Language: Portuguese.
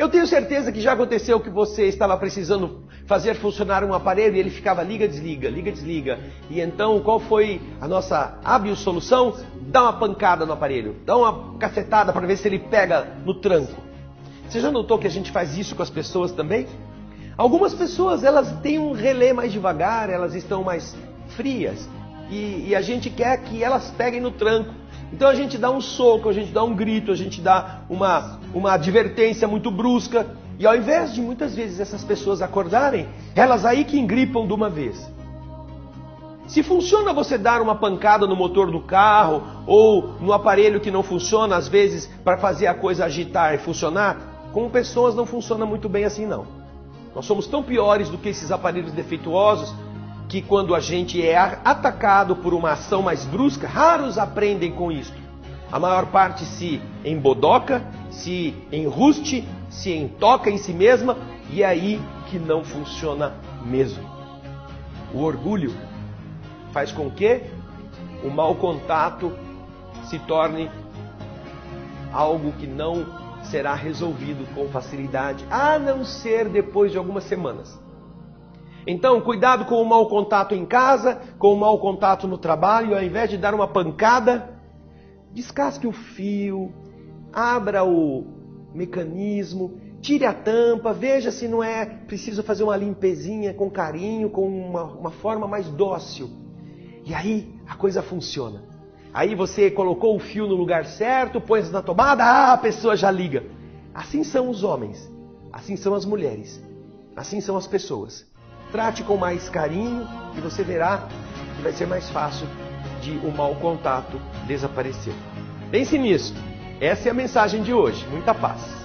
Eu tenho certeza que já aconteceu que você estava precisando fazer funcionar um aparelho e ele ficava liga, desliga, liga, desliga. E então qual foi a nossa hábil solução? Dá uma pancada no aparelho, dá uma cacetada para ver se ele pega no tranco. Você já notou que a gente faz isso com as pessoas também? Algumas pessoas elas têm um relé mais devagar, elas estão mais frias e, e a gente quer que elas peguem no tranco. Então a gente dá um soco, a gente dá um grito, a gente dá uma, uma advertência muito brusca. E ao invés de muitas vezes essas pessoas acordarem, elas aí que engripam de uma vez. Se funciona você dar uma pancada no motor do carro ou no aparelho que não funciona, às vezes, para fazer a coisa agitar e funcionar, com pessoas não funciona muito bem assim não. Nós somos tão piores do que esses aparelhos defeituosos que quando a gente é atacado por uma ação mais brusca, raros aprendem com isto. A maior parte se embodoca, se enruste, se entoca em si mesma e é aí que não funciona mesmo. O orgulho faz com que o mau contato se torne algo que não será resolvido com facilidade, a não ser depois de algumas semanas. Então, cuidado com o mau contato em casa, com o mau contato no trabalho, ao invés de dar uma pancada, descasque o fio, abra o mecanismo, tire a tampa, veja se não é preciso fazer uma limpezinha com carinho, com uma, uma forma mais dócil. E aí a coisa funciona. Aí você colocou o fio no lugar certo, põe na tomada, ah, a pessoa já liga. Assim são os homens, assim são as mulheres, assim são as pessoas. Trate com mais carinho e você verá que vai ser mais fácil de o mau contato desaparecer. Pense nisso. Essa é a mensagem de hoje. Muita paz.